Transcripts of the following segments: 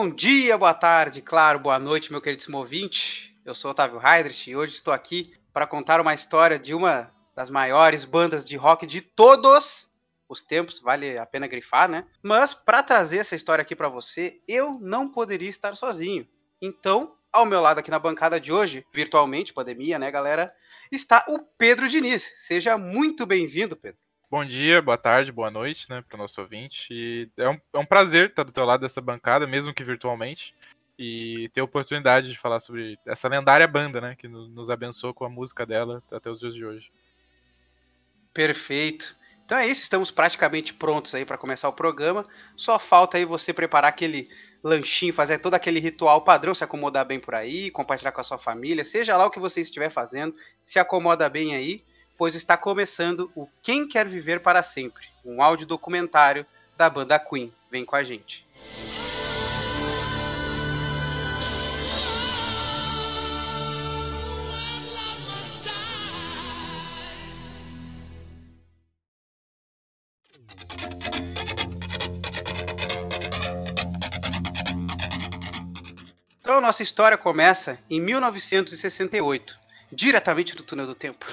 Bom dia, boa tarde, claro, boa noite, meu queridíssimo ouvinte. Eu sou Otávio Heidrich e hoje estou aqui para contar uma história de uma das maiores bandas de rock de todos os tempos, vale a pena grifar, né? Mas para trazer essa história aqui para você, eu não poderia estar sozinho. Então, ao meu lado aqui na bancada de hoje, virtualmente, pandemia, né, galera, está o Pedro Diniz. Seja muito bem-vindo, Pedro. Bom dia, boa tarde, boa noite, né, para o nosso ouvinte. E é um, é um prazer estar do teu lado dessa bancada, mesmo que virtualmente, e ter a oportunidade de falar sobre essa lendária banda, né, que nos abençoou com a música dela até os dias de hoje. Perfeito. Então é isso, estamos praticamente prontos aí para começar o programa. Só falta aí você preparar aquele lanchinho, fazer todo aquele ritual padrão, se acomodar bem por aí, compartilhar com a sua família, seja lá o que você estiver fazendo, se acomoda bem aí pois está começando o Quem Quer Viver para Sempre, um áudio documentário da banda Queen. Vem com a gente. Então, nossa história começa em 1968, diretamente do túnel do tempo.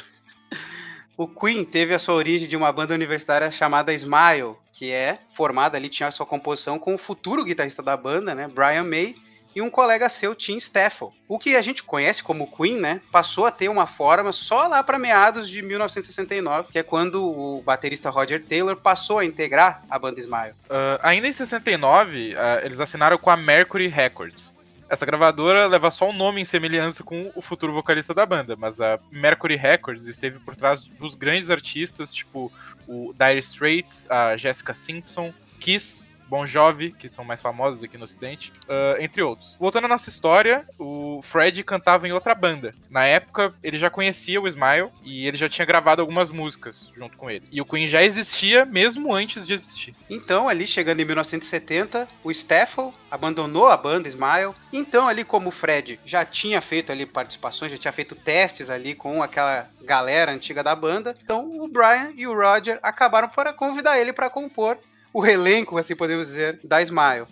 O Queen teve a sua origem de uma banda universitária chamada Smile, que é formada ali, tinha a sua composição com o futuro guitarrista da banda, né, Brian May, e um colega seu, Tim Staffel. O que a gente conhece como Queen, né, passou a ter uma forma só lá para meados de 1969, que é quando o baterista Roger Taylor passou a integrar a banda Smile. Uh, ainda em 69, uh, eles assinaram com a Mercury Records. Essa gravadora leva só o nome em semelhança com o futuro vocalista da banda, mas a Mercury Records esteve por trás dos grandes artistas, tipo o Dire Straits, a Jessica Simpson, Kiss, Bon Jovi, que são mais famosos aqui no Ocidente, uh, entre outros. Voltando à nossa história, o Fred cantava em outra banda. Na época, ele já conhecia o Smile e ele já tinha gravado algumas músicas junto com ele. E o Queen já existia mesmo antes de existir. Então, ali chegando em 1970, o Staffel abandonou a banda Smile. Então, ali como o Fred já tinha feito ali participações, já tinha feito testes ali com aquela galera antiga da banda, então o Brian e o Roger acabaram por convidar ele para compor o elenco, assim podemos dizer, da Smile.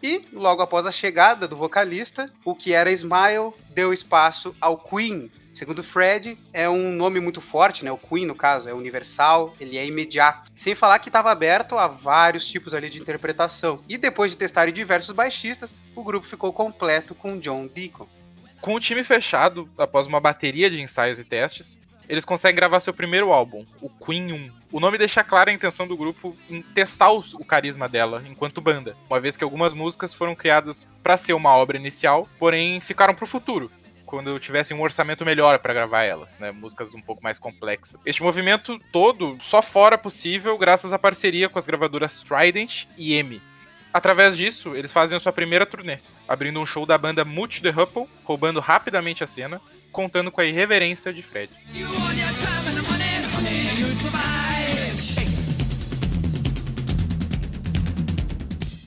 E logo após a chegada do vocalista, o que era Smile deu espaço ao Queen. Segundo Fred, é um nome muito forte, né? O Queen, no caso, é universal, ele é imediato. Sem falar que estava aberto a vários tipos ali de interpretação. E depois de testar diversos baixistas, o grupo ficou completo com John Deacon. Com o time fechado, após uma bateria de ensaios e testes, eles conseguem gravar seu primeiro álbum, o Queen 1. O nome deixa clara a intenção do grupo em testar o, carisma dela enquanto banda, uma vez que algumas músicas foram criadas para ser uma obra inicial, porém ficaram para o futuro, quando tivessem um orçamento melhor para gravar elas, né? Músicas um pouco mais complexas. Este movimento todo só fora possível graças à parceria com as gravadoras Trident e EMI. Através disso, eles fazem a sua primeira turnê, abrindo um show da banda Multi The Hupple, roubando rapidamente a cena, contando com a irreverência de Fred.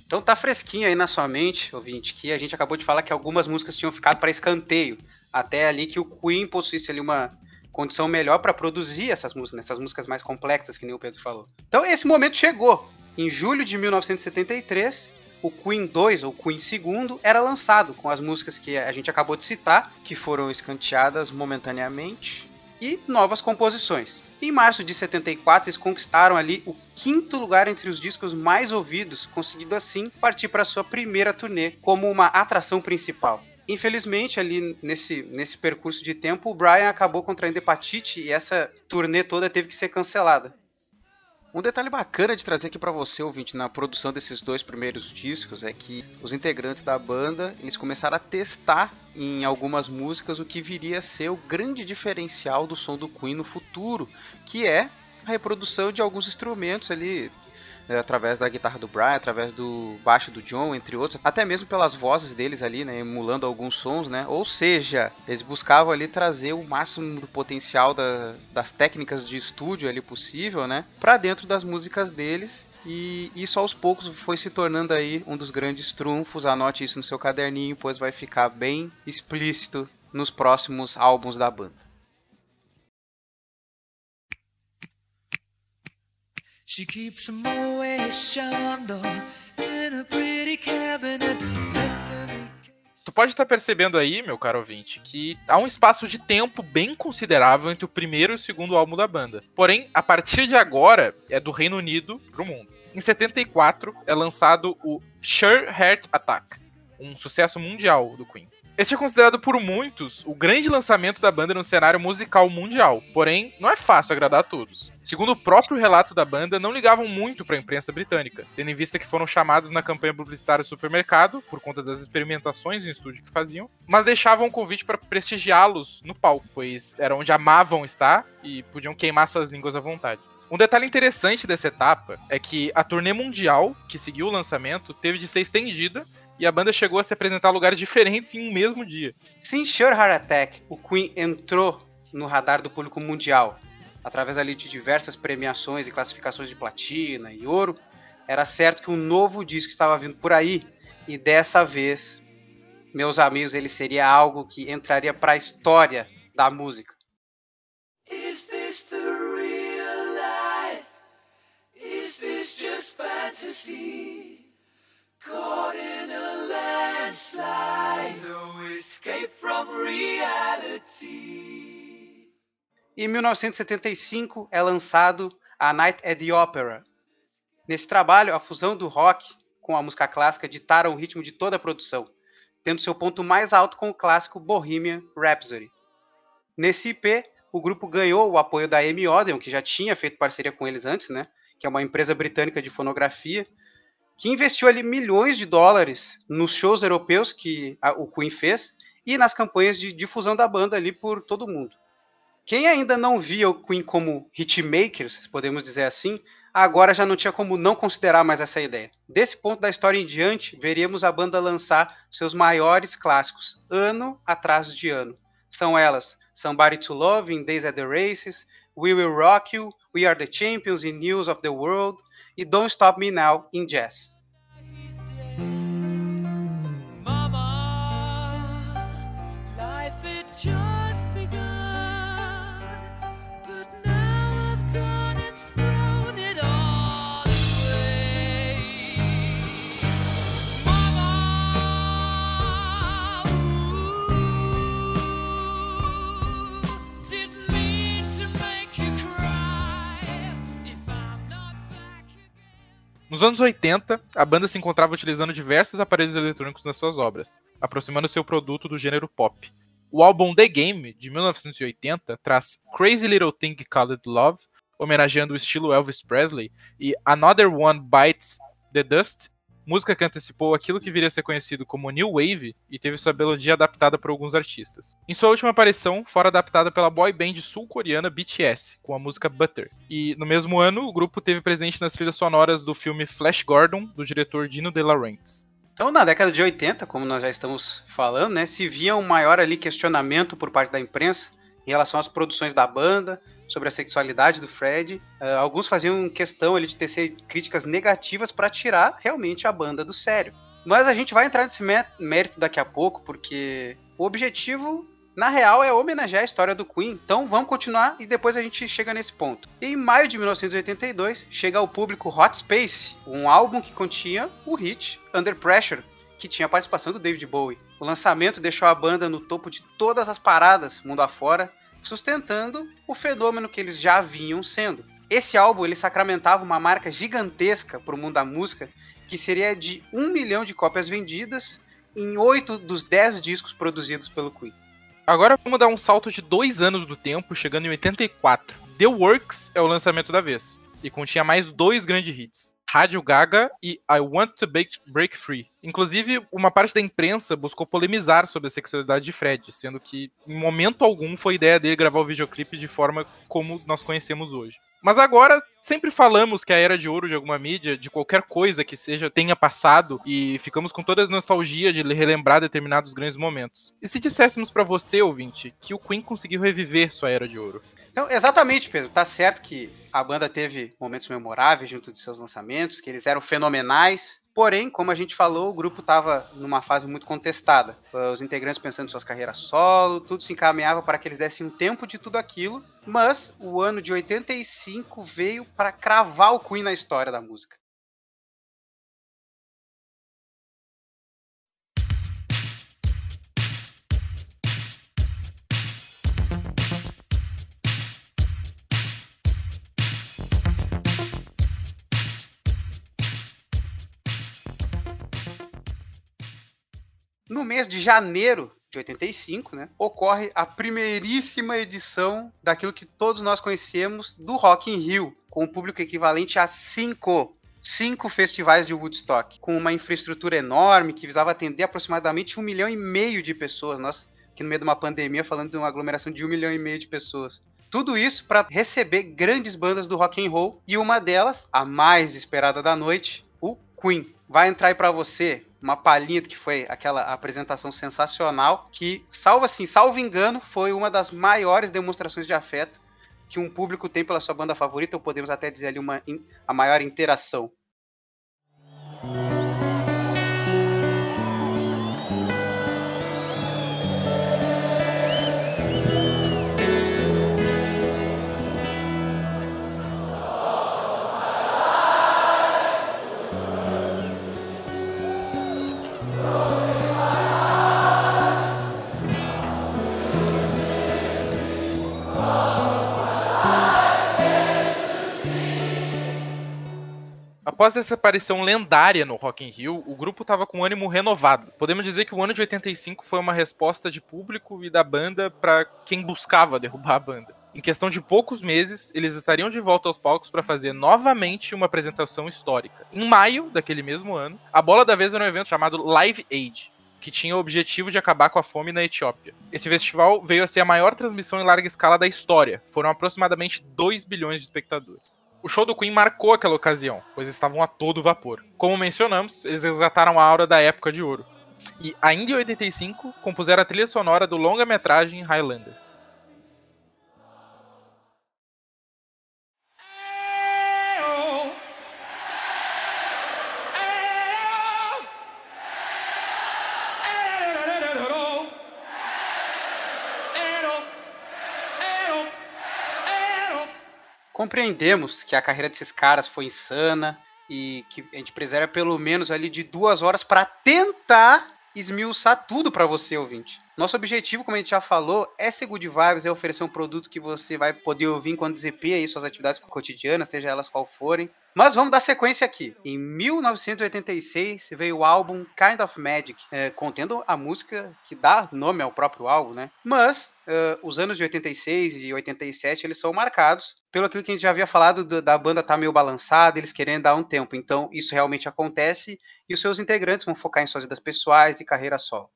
Então tá fresquinho aí na sua mente, ouvinte, que a gente acabou de falar que algumas músicas tinham ficado para escanteio, até ali que o Queen possuísse ali uma condição melhor para produzir essas músicas, né? essas músicas mais complexas que nem o Pedro falou. Então esse momento chegou. Em julho de 1973, o Queen 2 ou Queen 2 era lançado com as músicas que a gente acabou de citar, que foram escanteadas momentaneamente, e novas composições. Em março de 74, eles conquistaram ali o quinto lugar entre os discos mais ouvidos, conseguindo assim partir para sua primeira turnê como uma atração principal. Infelizmente, ali nesse, nesse percurso de tempo, o Brian acabou contraindo hepatite e essa turnê toda teve que ser cancelada. Um detalhe bacana de trazer aqui para você, ouvinte, na produção desses dois primeiros discos é que os integrantes da banda eles começaram a testar em algumas músicas o que viria a ser o grande diferencial do som do Queen no futuro, que é a reprodução de alguns instrumentos ali através da guitarra do Brian, através do baixo do John, entre outros, até mesmo pelas vozes deles ali, né, emulando alguns sons, né? Ou seja, eles buscavam ali trazer o máximo do potencial da, das técnicas de estúdio ali possível, né, para dentro das músicas deles. E isso aos poucos foi se tornando aí um dos grandes trunfos. Anote isso no seu caderninho, pois vai ficar bem explícito nos próximos álbuns da banda. She keeps in a pretty cabinet. Tu pode estar percebendo aí, meu caro ouvinte, que há um espaço de tempo bem considerável entre o primeiro e o segundo álbum da banda. Porém, a partir de agora, é do Reino Unido pro mundo. Em 74, é lançado o Sure Heart Attack, um sucesso mundial do Queen. Esse é considerado por muitos o grande lançamento da banda no cenário musical mundial, porém não é fácil agradar a todos. Segundo o próprio relato da banda, não ligavam muito para a imprensa britânica, tendo em vista que foram chamados na campanha publicitária do supermercado, por conta das experimentações em estúdio que faziam, mas deixavam o convite para prestigiá-los no palco, pois era onde amavam estar e podiam queimar suas línguas à vontade. Um detalhe interessante dessa etapa é que a turnê mundial que seguiu o lançamento teve de ser estendida e a banda chegou a se apresentar em lugares diferentes em um mesmo dia. Sim, Sure Heart Attack, o Queen entrou no radar do público mundial através ali de diversas premiações e classificações de platina e ouro. Era certo que um novo disco estava vindo por aí e dessa vez, meus amigos, ele seria algo que entraria para a história da música. Is this the fantasy? Caught in a landslide, no escape from reality. Em 1975 é lançado A Night at the Opera. Nesse trabalho, a fusão do rock com a música clássica ditaram o ritmo de toda a produção, tendo seu ponto mais alto com o clássico Bohemian Rhapsody. Nesse IP, o grupo ganhou o apoio da Amy Odeon, que já tinha feito parceria com eles antes, né? Que é uma empresa britânica de fonografia, que investiu ali milhões de dólares nos shows europeus que a, o Queen fez e nas campanhas de difusão da banda ali por todo mundo. Quem ainda não via o Queen como hitmaker, se podemos dizer assim, agora já não tinha como não considerar mais essa ideia. Desse ponto da história em diante, veríamos a banda lançar seus maiores clássicos, ano atrás de ano. São elas Somebody to Love in Days at the Races, We Will Rock You, We Are the Champions in News of the World, e Don't Stop Me Now em jazz. Nos anos 80, a banda se encontrava utilizando diversos aparelhos eletrônicos nas suas obras, aproximando seu produto do gênero pop. O álbum The Game, de 1980, traz Crazy Little Thing Called Love, homenageando o estilo Elvis Presley, e Another One Bites the Dust, música que antecipou aquilo que viria a ser conhecido como New Wave e teve sua melodia adaptada por alguns artistas. Em sua última aparição, fora adaptada pela boy band sul-coreana BTS, com a música Butter. E no mesmo ano, o grupo teve presente nas trilhas sonoras do filme Flash Gordon, do diretor Dino De Laurentiis. Então, na década de 80, como nós já estamos falando, né, se via um maior ali questionamento por parte da imprensa em relação às produções da banda, sobre a sexualidade do Fred. Uh, alguns faziam questão ali de tecer críticas negativas para tirar realmente a banda do sério. Mas a gente vai entrar nesse mérito daqui a pouco, porque o objetivo, na real, é homenagear a história do Queen. Então vamos continuar e depois a gente chega nesse ponto. Em maio de 1982, chega ao público Hot Space, um álbum que continha o hit Under Pressure, que tinha a participação do David Bowie. O lançamento deixou a banda no topo de todas as paradas mundo afora, sustentando o fenômeno que eles já vinham sendo. Esse álbum ele sacramentava uma marca gigantesca para o mundo da música, que seria de um milhão de cópias vendidas em oito dos dez discos produzidos pelo Queen. Agora vamos dar um salto de dois anos do tempo, chegando em 84. The Works é o lançamento da vez, e continha mais dois grandes hits. Rádio Gaga e I Want to Break, Free. Inclusive, uma parte da imprensa buscou polemizar sobre a sexualidade de Fred, sendo que em momento algum foi ideia dele gravar o videoclipe de forma como nós conhecemos hoje. Mas agora, sempre falamos que a era de ouro de alguma mídia, de qualquer coisa que seja, tenha passado e ficamos com toda a nostalgia de relembrar determinados grandes momentos. E se disséssemos para você, ouvinte, que o Queen conseguiu reviver sua era de ouro? Então, exatamente, Pedro. Tá certo que a banda teve momentos memoráveis junto de seus lançamentos, que eles eram fenomenais. Porém, como a gente falou, o grupo estava numa fase muito contestada. Os integrantes pensando em suas carreiras solo, tudo se encaminhava para que eles dessem um tempo de tudo aquilo. Mas o ano de 85 veio para cravar o Queen na história da música. No mês de janeiro de 85, né, ocorre a primeiríssima edição daquilo que todos nós conhecemos do Rock in Rio, com um público equivalente a cinco cinco festivais de Woodstock, com uma infraestrutura enorme que visava atender aproximadamente um milhão e meio de pessoas. Nós, aqui no meio de uma pandemia, falando de uma aglomeração de um milhão e meio de pessoas. Tudo isso para receber grandes bandas do rock and roll e uma delas, a mais esperada da noite, o Queen. Vai entrar aí para você uma palhinha que foi aquela apresentação sensacional, que, salvo assim, salvo engano, foi uma das maiores demonstrações de afeto que um público tem pela sua banda favorita, ou podemos até dizer ali uma, a maior interação. Após essa aparição lendária no Rock in Rio, o grupo estava com ânimo renovado. Podemos dizer que o ano de 85 foi uma resposta de público e da banda para quem buscava derrubar a banda. Em questão de poucos meses, eles estariam de volta aos palcos para fazer novamente uma apresentação histórica. Em maio daquele mesmo ano, a bola da vez era um evento chamado Live Aid, que tinha o objetivo de acabar com a fome na Etiópia. Esse festival veio a ser a maior transmissão em larga escala da história. Foram aproximadamente 2 bilhões de espectadores. O show do Queen marcou aquela ocasião, pois estavam a todo vapor. Como mencionamos, eles resgataram a aura da época de ouro. E, ainda em 85, compuseram a trilha sonora do longa-metragem Highlander. Compreendemos que a carreira desses caras foi insana e que a gente preserva pelo menos ali de duas horas para tentar esmiuçar tudo para você, ouvinte. Nosso objetivo, como a gente já falou, é ser good vibes, é oferecer um produto que você vai poder ouvir enquanto desempenha aí suas atividades cotidianas, seja elas qual forem. Mas vamos dar sequência aqui. Em 1986 veio o álbum Kind of Magic, é, contendo a música que dá nome ao próprio álbum, né? Mas uh, os anos de 86 e 87 eles são marcados pelo aquilo que a gente já havia falado do, da banda tá meio balançada, eles querendo dar um tempo. Então isso realmente acontece e os seus integrantes vão focar em suas vidas pessoais e carreira solo.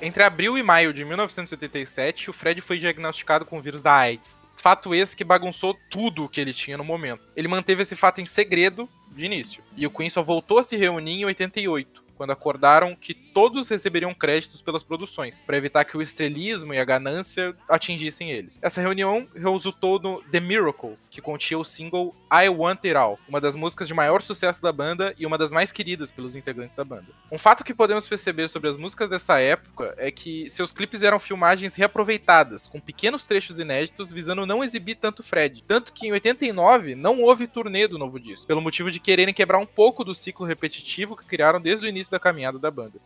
Entre abril e maio de 1987, o Fred foi diagnosticado com o vírus da AIDS. Fato esse que bagunçou tudo o que ele tinha no momento. Ele manteve esse fato em segredo de início, e o Queen só voltou a se reunir em 88, quando acordaram que todos receberiam créditos pelas produções, para evitar que o estrelismo e a ganância atingissem eles. Essa reunião resultou no The Miracle, que continha o single I Want It All, uma das músicas de maior sucesso da banda e uma das mais queridas pelos integrantes da banda. Um fato que podemos perceber sobre as músicas dessa época é que seus clipes eram filmagens reaproveitadas, com pequenos trechos inéditos visando não exibir tanto Fred. Tanto que em 89 não houve turnê do novo disco, pelo motivo de quererem quebrar um pouco do ciclo repetitivo que criaram desde o início da caminhada da banda.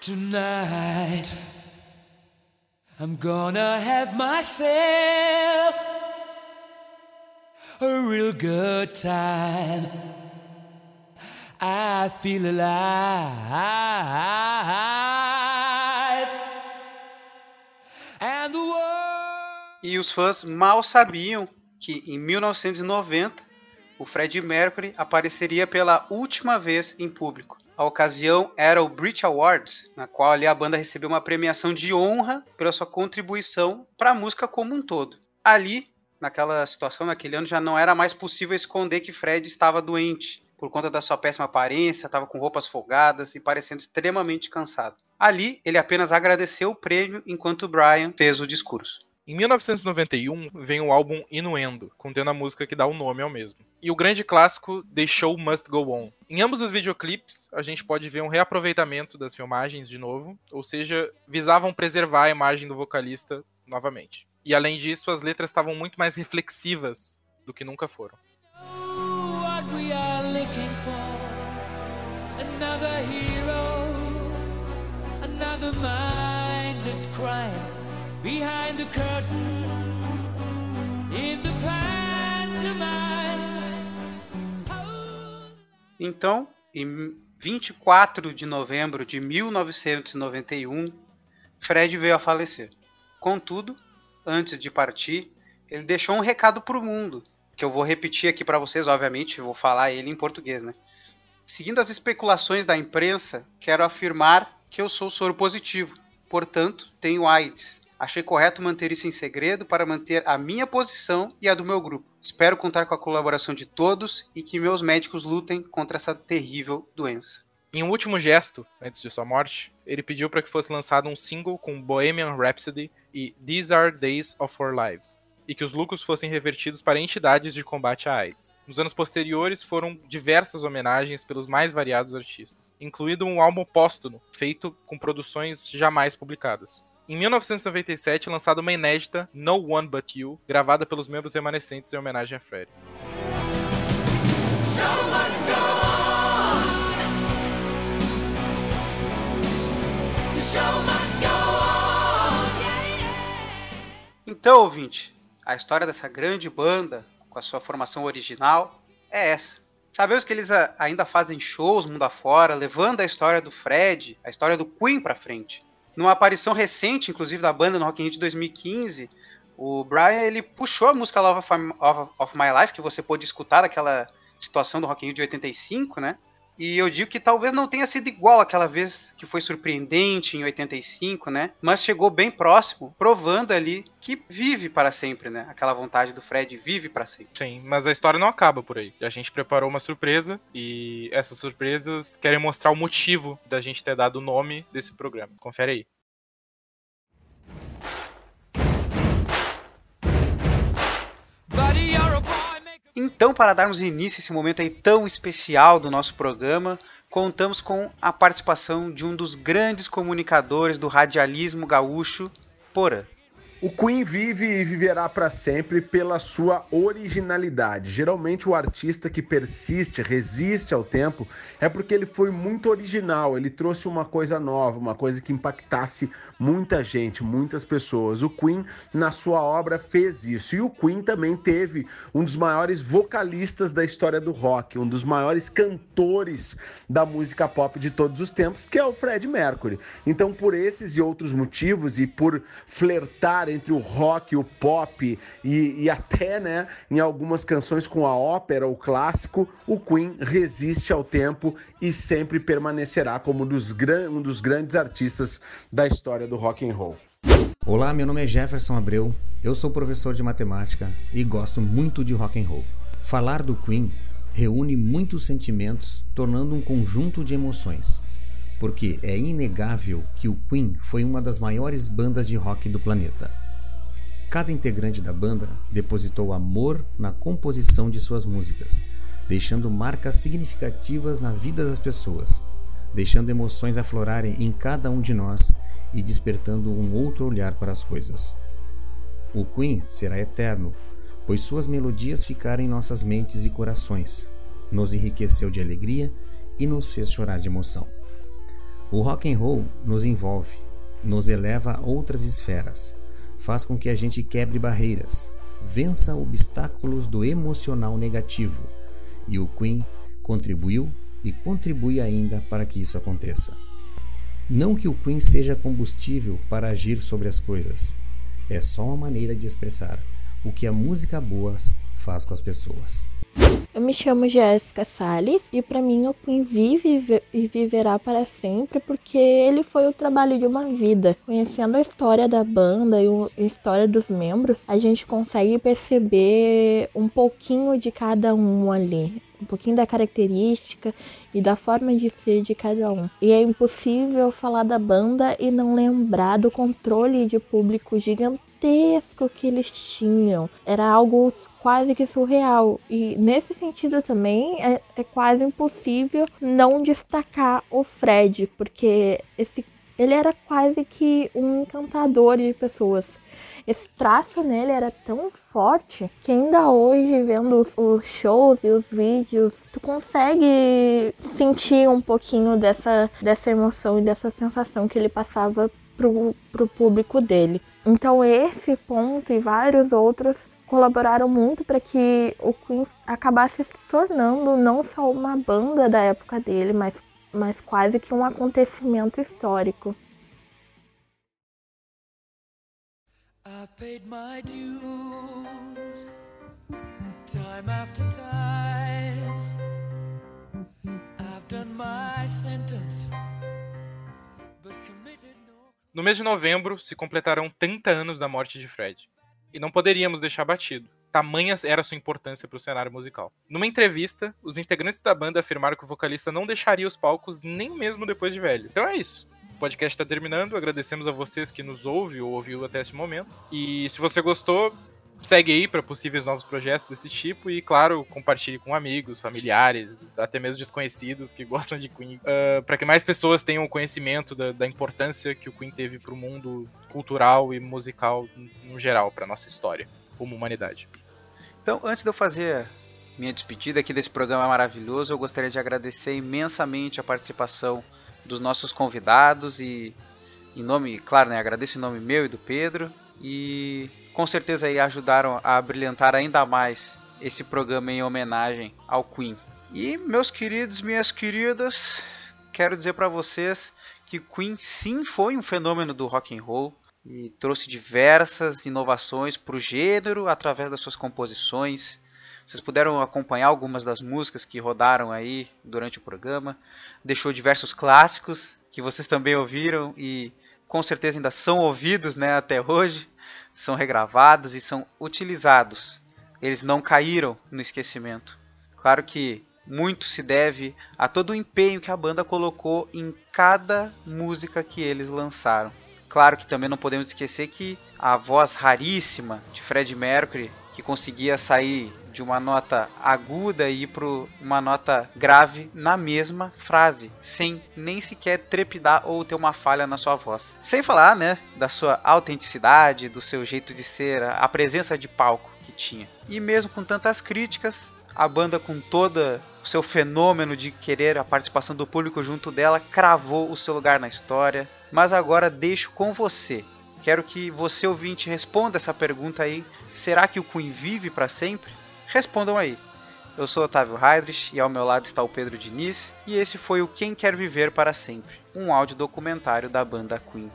Tonight, I'm gonna have myself a real good time. I feel alive. And the world... E os fãs mal sabiam que em 1990 o Fred Mercury apareceria pela última vez em público. A ocasião era o Brit Awards, na qual ali a banda recebeu uma premiação de honra pela sua contribuição para a música como um todo. Ali, naquela situação, naquele ano, já não era mais possível esconder que Fred estava doente, por conta da sua péssima aparência, estava com roupas folgadas e parecendo extremamente cansado. Ali, ele apenas agradeceu o prêmio enquanto Brian fez o discurso. Em 1991 vem o álbum Inuendo, contendo a música que dá o nome ao mesmo. E o grande clássico The Show Must Go On. Em ambos os videoclipes, a gente pode ver um reaproveitamento das filmagens de novo, ou seja, visavam preservar a imagem do vocalista novamente. E além disso, as letras estavam muito mais reflexivas do que nunca foram. Another mindless crime behind the curtain in the Então, em 24 de novembro de 1991, Fred veio a falecer. Contudo, antes de partir, ele deixou um recado para o mundo, que eu vou repetir aqui para vocês, obviamente, vou falar ele em português, né? Seguindo as especulações da imprensa, quero afirmar que eu sou soro positivo, portanto, tenho AIDS. Achei correto manter isso em segredo para manter a minha posição e a do meu grupo. Espero contar com a colaboração de todos e que meus médicos lutem contra essa terrível doença. Em um último gesto, antes de sua morte, ele pediu para que fosse lançado um single com Bohemian Rhapsody e These Are Days of Our Lives, e que os lucros fossem revertidos para entidades de combate à AIDS. Nos anos posteriores foram diversas homenagens pelos mais variados artistas, incluindo um álbum póstumo feito com produções jamais publicadas. Em 1997, lançada uma inédita, No One But You, gravada pelos membros remanescentes em homenagem a Fred. Então, ouvinte, a história dessa grande banda, com a sua formação original, é essa. Sabemos que eles ainda fazem shows mundo afora, levando a história do Fred, a história do Queen para frente. Numa aparição recente, inclusive, da banda no Rock in Rio de 2015, o Brian ele puxou a música Love of, of My Life, que você pôde escutar daquela situação do Rock in Rio de 85, né? E eu digo que talvez não tenha sido igual aquela vez que foi surpreendente em 85, né? Mas chegou bem próximo, provando ali que vive para sempre, né? Aquela vontade do Fred vive para sempre. Sim, mas a história não acaba por aí. A gente preparou uma surpresa e essas surpresas querem mostrar o motivo da gente ter dado o nome desse programa. Confere aí. Então, para darmos início a esse momento aí tão especial do nosso programa, contamos com a participação de um dos grandes comunicadores do radialismo gaúcho, Porã. O Queen vive e viverá para sempre pela sua originalidade. Geralmente o artista que persiste, resiste ao tempo, é porque ele foi muito original, ele trouxe uma coisa nova, uma coisa que impactasse muita gente, muitas pessoas. O Queen na sua obra fez isso. E o Queen também teve um dos maiores vocalistas da história do rock, um dos maiores cantores da música pop de todos os tempos, que é o Fred Mercury. Então, por esses e outros motivos e por flertar entre o rock, o pop e, e até, né, em algumas canções com a ópera, o clássico, o Queen resiste ao tempo e sempre permanecerá como dos um dos grandes artistas da história do rock and roll. Olá, meu nome é Jefferson Abreu, eu sou professor de matemática e gosto muito de rock and roll. Falar do Queen reúne muitos sentimentos, tornando um conjunto de emoções porque é inegável que o Queen foi uma das maiores bandas de rock do planeta. Cada integrante da banda depositou amor na composição de suas músicas, deixando marcas significativas na vida das pessoas, deixando emoções aflorarem em cada um de nós e despertando um outro olhar para as coisas. O Queen será eterno, pois suas melodias ficaram em nossas mentes e corações, nos enriqueceu de alegria e nos fez chorar de emoção. O rock and roll nos envolve, nos eleva a outras esferas, faz com que a gente quebre barreiras, vença obstáculos do emocional negativo, e o Queen contribuiu e contribui ainda para que isso aconteça. Não que o Queen seja combustível para agir sobre as coisas, é só uma maneira de expressar o que a música boa faz com as pessoas. Eu me chamo Jéssica Salles e para mim o Queen vive e viverá para sempre porque ele foi o trabalho de uma vida. Conhecendo a história da banda e a história dos membros, a gente consegue perceber um pouquinho de cada um ali um pouquinho da característica e da forma de ser de cada um. E é impossível falar da banda e não lembrar do controle de público gigantesco que eles tinham. Era algo quase que surreal. E nesse sentido também é, é quase impossível não destacar o Fred, porque esse, ele era quase que um encantador de pessoas esse traço nele era tão forte que ainda hoje, vendo os, os shows e os vídeos, tu consegue sentir um pouquinho dessa, dessa emoção e dessa sensação que ele passava pro, pro público dele. Então esse ponto e vários outros colaboraram muito para que o Queen acabasse se tornando não só uma banda da época dele, mas, mas quase que um acontecimento histórico. I've paid my dues time after time. I've done my sentence. No mês de novembro se completarão 30 anos da morte de Fred. E não poderíamos deixar batido. Tamanha era sua importância para o cenário musical. Numa entrevista, os integrantes da banda afirmaram que o vocalista não deixaria os palcos nem mesmo depois de velho. Então é isso podcast está terminando. Agradecemos a vocês que nos ouve ou ouviu até esse momento. E se você gostou, segue aí para possíveis novos projetos desse tipo e, claro, compartilhe com amigos, familiares, até mesmo desconhecidos que gostam de Queen, uh, ah, para que mais pessoas tenham conhecimento da, da importância que o Queen teve para o mundo cultural e musical no geral, para nossa história como humanidade. Então, antes de eu fazer minha despedida aqui desse programa maravilhoso, eu gostaria de agradecer imensamente a participação dos nossos convidados e em nome, claro, né, agradeço em nome meu e do Pedro e com certeza aí ajudaram a brilhantar ainda mais esse programa em homenagem ao Queen. E meus queridos, minhas queridas, quero dizer para vocês que Queen sim foi um fenômeno do rock and roll e trouxe diversas inovações para o gênero através das suas composições, vocês puderam acompanhar algumas das músicas que rodaram aí durante o programa. Deixou diversos clássicos que vocês também ouviram e com certeza ainda são ouvidos né, até hoje. São regravados e são utilizados. Eles não caíram no esquecimento. Claro que muito se deve a todo o empenho que a banda colocou em cada música que eles lançaram. Claro que também não podemos esquecer que a voz raríssima de Fred Mercury, que conseguia sair de uma nota aguda e ir para uma nota grave na mesma frase, sem nem sequer trepidar ou ter uma falha na sua voz. Sem falar, né, da sua autenticidade, do seu jeito de ser, a presença de palco que tinha. E mesmo com tantas críticas, a banda com toda o seu fenômeno de querer a participação do público junto dela cravou o seu lugar na história. Mas agora deixo com você. Quero que você ouvinte responda essa pergunta aí. Será que o Queen vive para sempre? Respondam aí. Eu sou Otávio Heidrich e ao meu lado está o Pedro Diniz, e esse foi o Quem Quer Viver para Sempre, um áudio documentário da banda Queen.